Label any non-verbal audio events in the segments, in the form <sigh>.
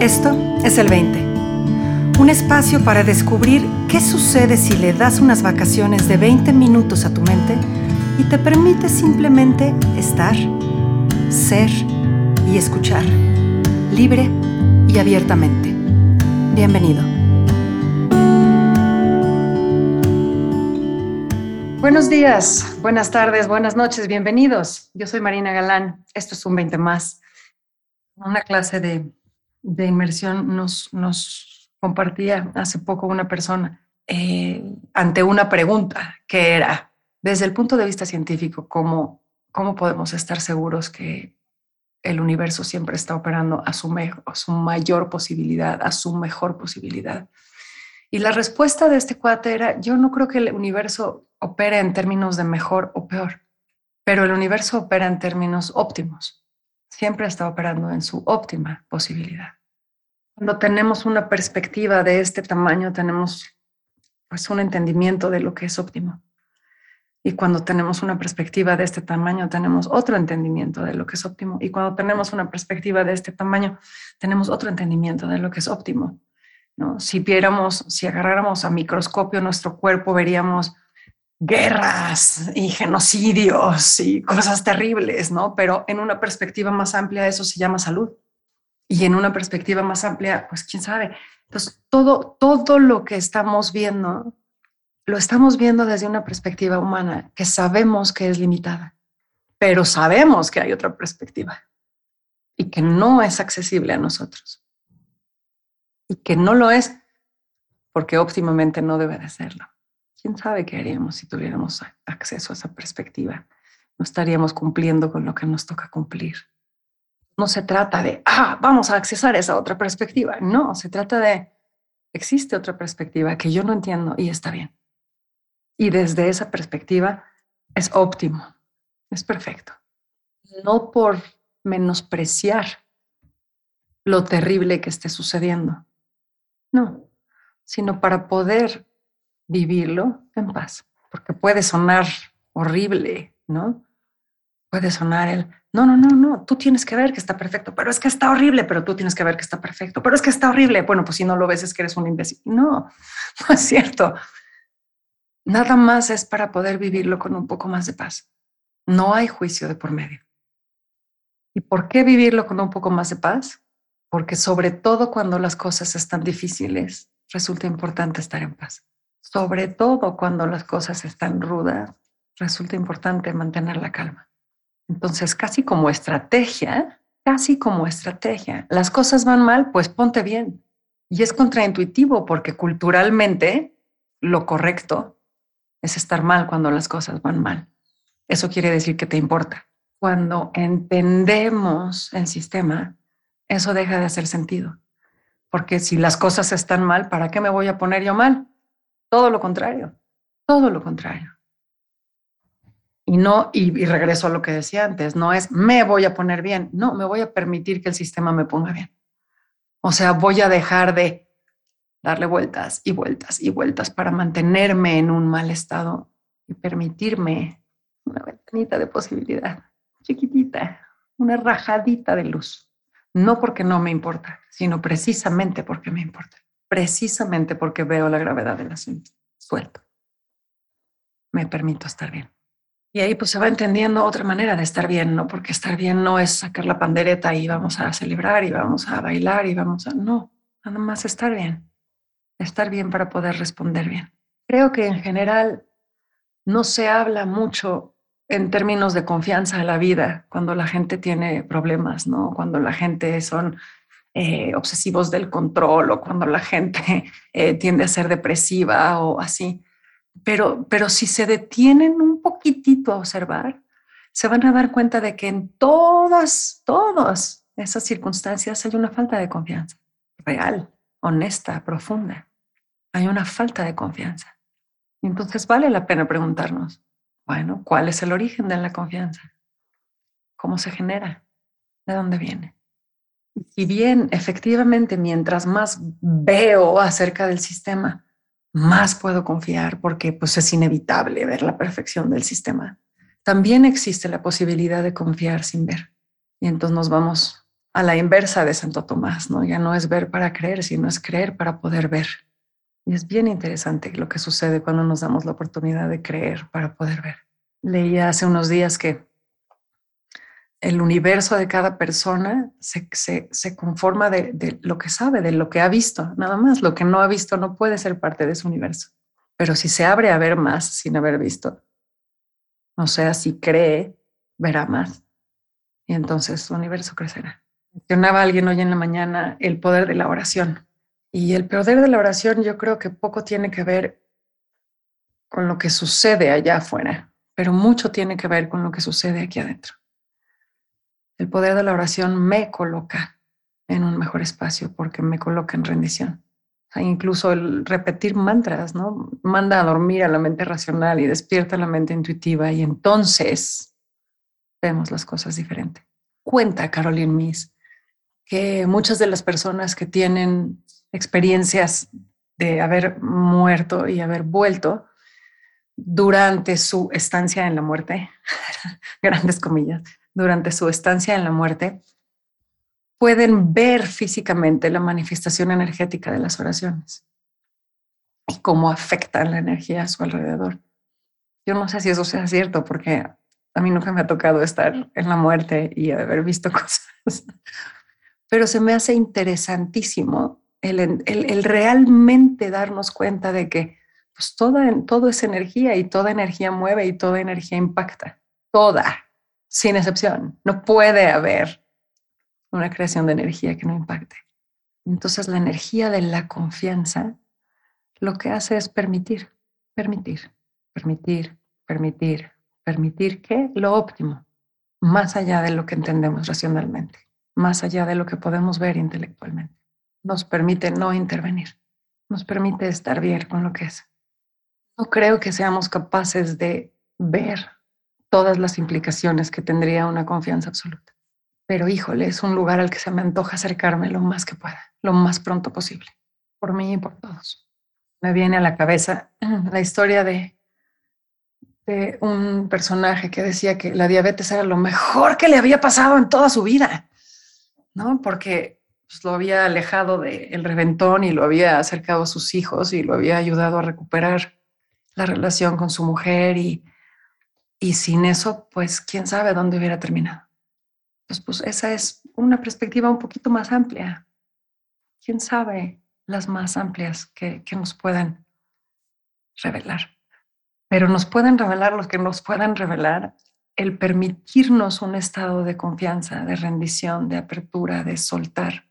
Esto es el 20. Un espacio para descubrir qué sucede si le das unas vacaciones de 20 minutos a tu mente y te permite simplemente estar, ser y escuchar, libre y abiertamente. Bienvenido. Buenos días, buenas tardes, buenas noches, bienvenidos. Yo soy Marina Galán. Esto es un 20 más. Una clase de de inmersión nos, nos compartía hace poco una persona eh, ante una pregunta que era, desde el punto de vista científico, ¿cómo, cómo podemos estar seguros que el universo siempre está operando a su, a su mayor posibilidad, a su mejor posibilidad? Y la respuesta de este cuate era, yo no creo que el universo opere en términos de mejor o peor, pero el universo opera en términos óptimos siempre está operando en su óptima posibilidad. Cuando tenemos una perspectiva de este tamaño, tenemos pues un entendimiento de lo que es óptimo. Y cuando tenemos una perspectiva de este tamaño, tenemos otro entendimiento de lo que es óptimo. Y cuando tenemos una perspectiva de este tamaño, tenemos otro entendimiento de lo que es óptimo. ¿no? Si viéramos, si agarráramos a microscopio nuestro cuerpo, veríamos guerras y genocidios y cosas terribles, ¿no? Pero en una perspectiva más amplia eso se llama salud. Y en una perspectiva más amplia, pues quién sabe. Entonces, todo, todo lo que estamos viendo, lo estamos viendo desde una perspectiva humana que sabemos que es limitada, pero sabemos que hay otra perspectiva y que no es accesible a nosotros. Y que no lo es porque óptimamente no debe de serlo. ¿Quién sabe qué haríamos si tuviéramos acceso a esa perspectiva? No estaríamos cumpliendo con lo que nos toca cumplir. No se trata de, ah, vamos a accesar esa otra perspectiva. No, se trata de, existe otra perspectiva que yo no entiendo y está bien. Y desde esa perspectiva es óptimo, es perfecto. No por menospreciar lo terrible que esté sucediendo, no, sino para poder vivirlo en paz, porque puede sonar horrible, ¿no? Puede sonar el, no, no, no, no, tú tienes que ver que está perfecto, pero es que está horrible, pero tú tienes que ver que está perfecto, pero es que está horrible. Bueno, pues si no lo ves es que eres un imbécil. No, <laughs> no es cierto. Nada más es para poder vivirlo con un poco más de paz. No hay juicio de por medio. ¿Y por qué vivirlo con un poco más de paz? Porque sobre todo cuando las cosas están difíciles, resulta importante estar en paz sobre todo cuando las cosas están rudas, resulta importante mantener la calma. Entonces, casi como estrategia, casi como estrategia, las cosas van mal, pues ponte bien. Y es contraintuitivo porque culturalmente lo correcto es estar mal cuando las cosas van mal. Eso quiere decir que te importa. Cuando entendemos el sistema, eso deja de hacer sentido. Porque si las cosas están mal, ¿para qué me voy a poner yo mal? Todo lo contrario, todo lo contrario. Y no, y, regreso a lo que decía antes, no es me voy a poner bien, no, me voy a permitir que el sistema me ponga bien. O sea, voy a dejar de darle vueltas y vueltas y vueltas para mantenerme en un mal estado y permitirme una ventanita de posibilidad, chiquitita, una rajadita de luz. No porque no me importa, sino precisamente porque me importa precisamente porque veo la gravedad del asunto. Suelto. Me permito estar bien. Y ahí pues se va entendiendo otra manera de estar bien, ¿no? Porque estar bien no es sacar la pandereta y vamos a celebrar y vamos a bailar y vamos a... No, nada más estar bien. Estar bien para poder responder bien. Creo que en general no se habla mucho en términos de confianza en la vida cuando la gente tiene problemas, ¿no? Cuando la gente son eh, obsesivos del control o cuando la gente <laughs> eh, tiende a ser depresiva o así. Pero, pero si se detienen un poquitito a observar, se van a dar cuenta de que en todas, todas esas circunstancias hay una falta de confianza real, honesta, profunda. Hay una falta de confianza. Entonces vale la pena preguntarnos, bueno, ¿cuál es el origen de la confianza? ¿Cómo se genera? ¿De dónde viene? Si bien efectivamente mientras más veo acerca del sistema, más puedo confiar porque pues es inevitable ver la perfección del sistema. También existe la posibilidad de confiar sin ver. Y entonces nos vamos a la inversa de Santo Tomás, ¿no? Ya no es ver para creer, sino es creer para poder ver. Y es bien interesante lo que sucede cuando nos damos la oportunidad de creer para poder ver. Leía hace unos días que el universo de cada persona se, se, conforma de, de, lo que sabe, de lo que ha visto, nada más. Lo que no ha visto no puede ser parte de su universo. Pero si se abre a ver más sin haber visto, o sea, si cree, verá más. Y entonces su universo crecerá. Mencionaba alguien hoy en la mañana el poder de la oración. Y el poder de la oración yo creo que poco tiene que ver con lo que sucede allá afuera, pero mucho tiene que ver con lo que sucede aquí adentro. El poder de la oración me coloca en un mejor espacio porque me coloca en rendición. incluso el repetir mantras, ¿no? Manda a dormir a la mente racional y despierta la mente intuitiva y entonces vemos las cosas diferente. Cuenta Caroline Miss que muchas de las personas que tienen experiencias de haber muerto y haber vuelto durante su estancia en la muerte, <laughs> grandes comillas, durante su estancia en la muerte, pueden ver físicamente la manifestación energética de las oraciones y cómo afectan la energía a su alrededor. Yo no sé si eso sea cierto porque a mí nunca me ha tocado estar en la muerte y haber visto <laughs> cosas pero se me hace interesantísimo el, realmente darnos cuenta de que pues toda, todo es energía y toda energía mueve y toda energía impacta. Toda, sin excepción. No puede haber una creación de energía que no impacte. Entonces la energía de la confianza lo que hace es permitir, permitir, permitir, permitir, permitir que lo óptimo, más allá de lo que entendemos racionalmente más allá de lo que podemos ver intelectualmente. Nos permite no intervenir, nos permite estar bien con lo que es. No creo que seamos capaces de ver todas las implicaciones que tendría una confianza absoluta. Pero híjole, es un lugar al que se me antoja acercarme lo más que pueda, lo más pronto posible, por mí y por todos. Me viene a la cabeza <clears throat> la historia de, un personaje que decía que la diabetes era lo mejor que le había pasado en toda su vida ¿no? Porque pues, lo había alejado del reventón y lo había acercado a sus hijos y lo había ayudado a recuperar la relación con su mujer y, y sin eso, pues quién sabe dónde hubiera terminado. Pues, pues esa es una perspectiva un poquito más amplia. ¿Quién sabe las más amplias que, que nos puedan revelar? Pero nos pueden revelar los que nos puedan revelar el permitirnos un estado de confianza, de rendición, de apertura, de soltar,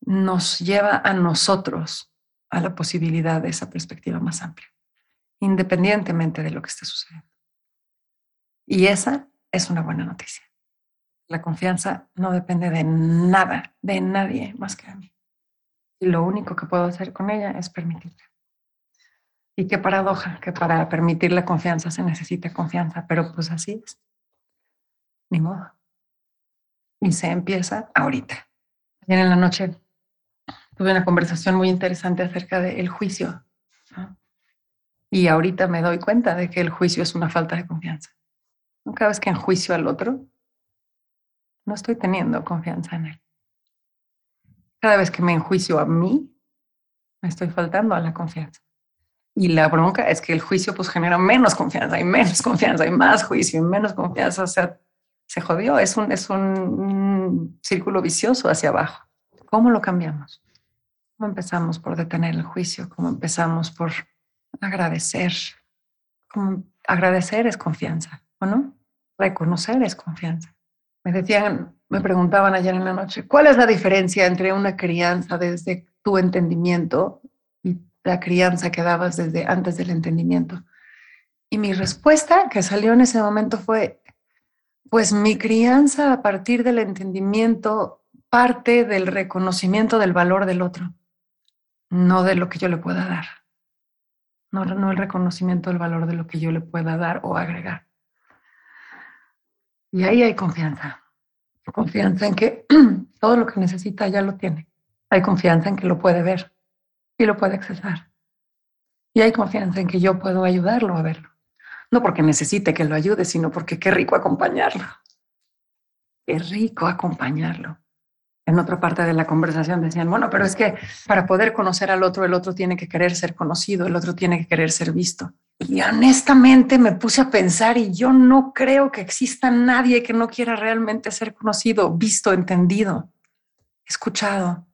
nos lleva a nosotros a la posibilidad de esa perspectiva más amplia, independientemente de lo que esté sucediendo. Y esa es una buena noticia. La confianza no depende de nada, de nadie más que de mí. Y lo único que puedo hacer con ella es permitirla. Y qué paradoja, que para permitir la confianza se necesita confianza, pero pues así es. Ni modo. Y se empieza ahorita. Ayer en la noche tuve una conversación muy interesante acerca del juicio. Y ahorita me doy cuenta de que el juicio es una falta de confianza. Cada vez que enjuicio al otro, no estoy teniendo confianza en él. Cada vez que me enjuicio a mí, me estoy faltando a la confianza. Y la bronca es que el juicio pues genera menos confianza y menos confianza y más juicio y menos confianza. O sea, se jodió. Es un, es un círculo vicioso hacia abajo. ¿Cómo lo cambiamos? ¿Cómo empezamos por detener el juicio? ¿Cómo empezamos por agradecer? ¿Cómo agradecer es confianza, ¿o no? Reconocer es confianza. Me decían, me preguntaban ayer en la noche, ¿cuál es la diferencia entre una crianza desde tu entendimiento la crianza que dabas desde antes del entendimiento. Y mi respuesta que salió en ese momento fue, pues mi crianza a partir del entendimiento parte del reconocimiento del valor del otro, no de lo que yo le pueda dar. No, no el reconocimiento del valor de lo que yo le pueda dar o agregar. Y ahí hay confianza. Confianza en que <clears throat> todo lo que necesita ya lo tiene. Hay confianza en que lo puede ver y lo puede accesar. Y hay confianza en que yo puedo ayudarlo a verlo. No porque necesite que lo ayude, sino porque qué rico acompañarlo. qué rico acompañarlo. En otra parte de la conversación decían, bueno, pero es que para poder conocer al otro, el otro tiene que querer ser conocido, el otro tiene que querer ser visto. Y honestamente me puse a pensar y yo no creo que exista nadie que no quiera realmente ser conocido, visto, entendido, escuchado.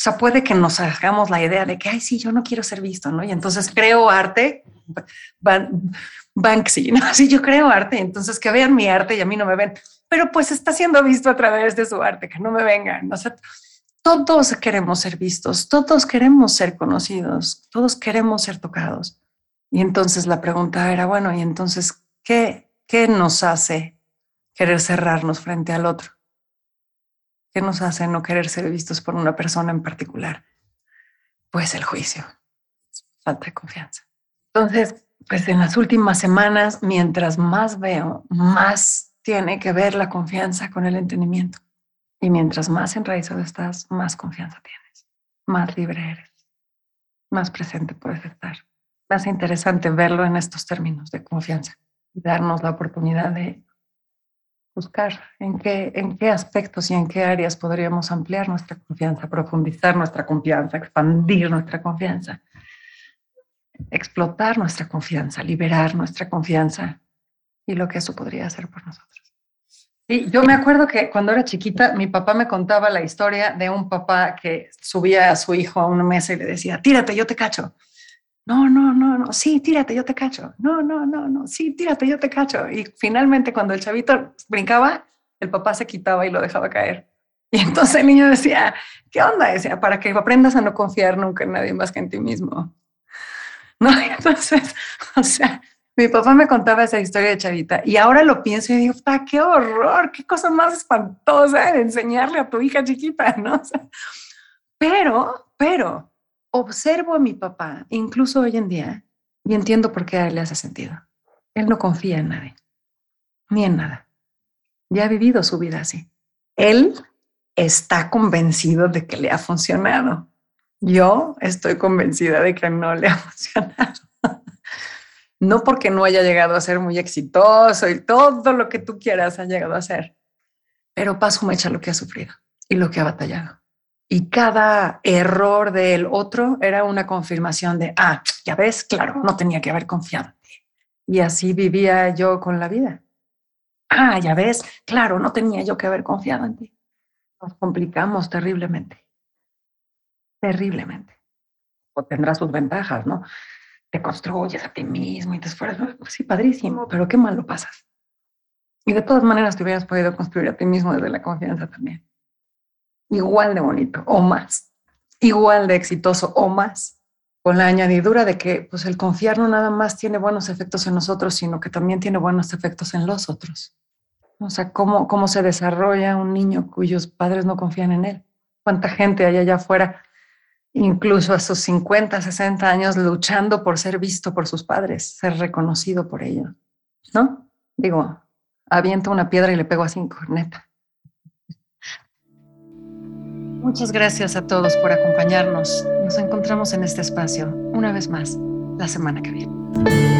O sea, puede que nos hagamos la idea de que, ay, sí, yo no quiero ser visto, ¿no? Y entonces creo arte, Banksy, ¿no? <laughs> Sí, yo creo arte, entonces que vean mi arte y a mí no me ven, pero pues está siendo visto a través de su arte, que no me vengan. Todos queremos ser vistos, todos queremos ser conocidos, todos queremos ser tocados. Y entonces la pregunta era, bueno, ¿y entonces qué, qué nos hace querer cerrarnos frente al otro? ¿Qué nos hace no querer ser vistos por una persona en particular? Pues el juicio, falta de confianza. Entonces, pues en las últimas semanas, mientras más veo, más tiene que ver la confianza con el entendimiento. Y mientras más enraizado estás, más confianza tienes, más libre eres, más presente puedes estar. Más interesante verlo en estos términos de confianza y darnos la oportunidad de buscar en qué, en qué aspectos y en qué áreas podríamos ampliar nuestra confianza, profundizar nuestra confianza, expandir nuestra confianza, explotar nuestra confianza, liberar nuestra confianza y lo que eso podría hacer por nosotros. Y yo me acuerdo que cuando era chiquita, mi papá me contaba la historia de un papá que subía a su hijo a una mesa y le decía, tírate, yo te cacho. No, no, no, no, sí, tírate, yo te cacho. No, no, no, no, sí, tírate, yo te cacho. Y finalmente cuando el chavito brincaba, el papá se quitaba y lo dejaba caer. Y entonces el niño decía, ¿qué onda? Decía, para que aprendas a no confiar nunca en nadie más que en ti mismo. <laughs> No, entonces, <laughs> o sea, mi papá me contaba esa historia de chavita y ahora lo pienso y digo, qué horror, qué cosa más espantosa de enseñarle a tu hija chiquita, <laughs> ¿no? pero, pero, observo a mi papá, incluso hoy en día, y entiendo por qué a él le hace sentido. Él no confía en nadie, ni en nada. Ya ha vivido su vida así. Él está convencido de que le ha funcionado. Yo estoy convencida de que no le ha <laughs> funcionado. No porque no haya llegado a ser muy exitoso y todo lo que tú quieras ha llegado a ser, pero paso mecha lo que ha sufrido y lo que ha batallado. Y cada error del otro era una confirmación de, ah, ya ves, claro, no tenía que haber confiado Y así vivía yo con la vida. Ah, ya ves, claro, no tenía yo que haber confiado en ti. Nos complicamos terriblemente. Terriblemente. O tendrá sus ventajas, ¿no? Te construyes a ti mismo y te esfuerzas. Pues sí, padrísimo, pero qué mal lo pasas. Y de todas maneras te hubieras podido construir a ti mismo desde la confianza también igual de bonito o más, igual de exitoso o más, con la añadidura de que pues el confiar no nada más tiene buenos efectos en nosotros, sino que también tiene buenos efectos en los otros. O sea, cómo, cómo se desarrolla un niño cuyos padres no confían en él. ¿Cuánta gente hay allá afuera, incluso a sus 50, 60 años, luchando por ser visto por sus padres, ser reconocido por ellos? ¿No? Digo, aviento una piedra y le pego a cinco, neta. Muchas gracias a todos por acompañarnos. Nos encontramos en este espacio una vez más la semana que viene.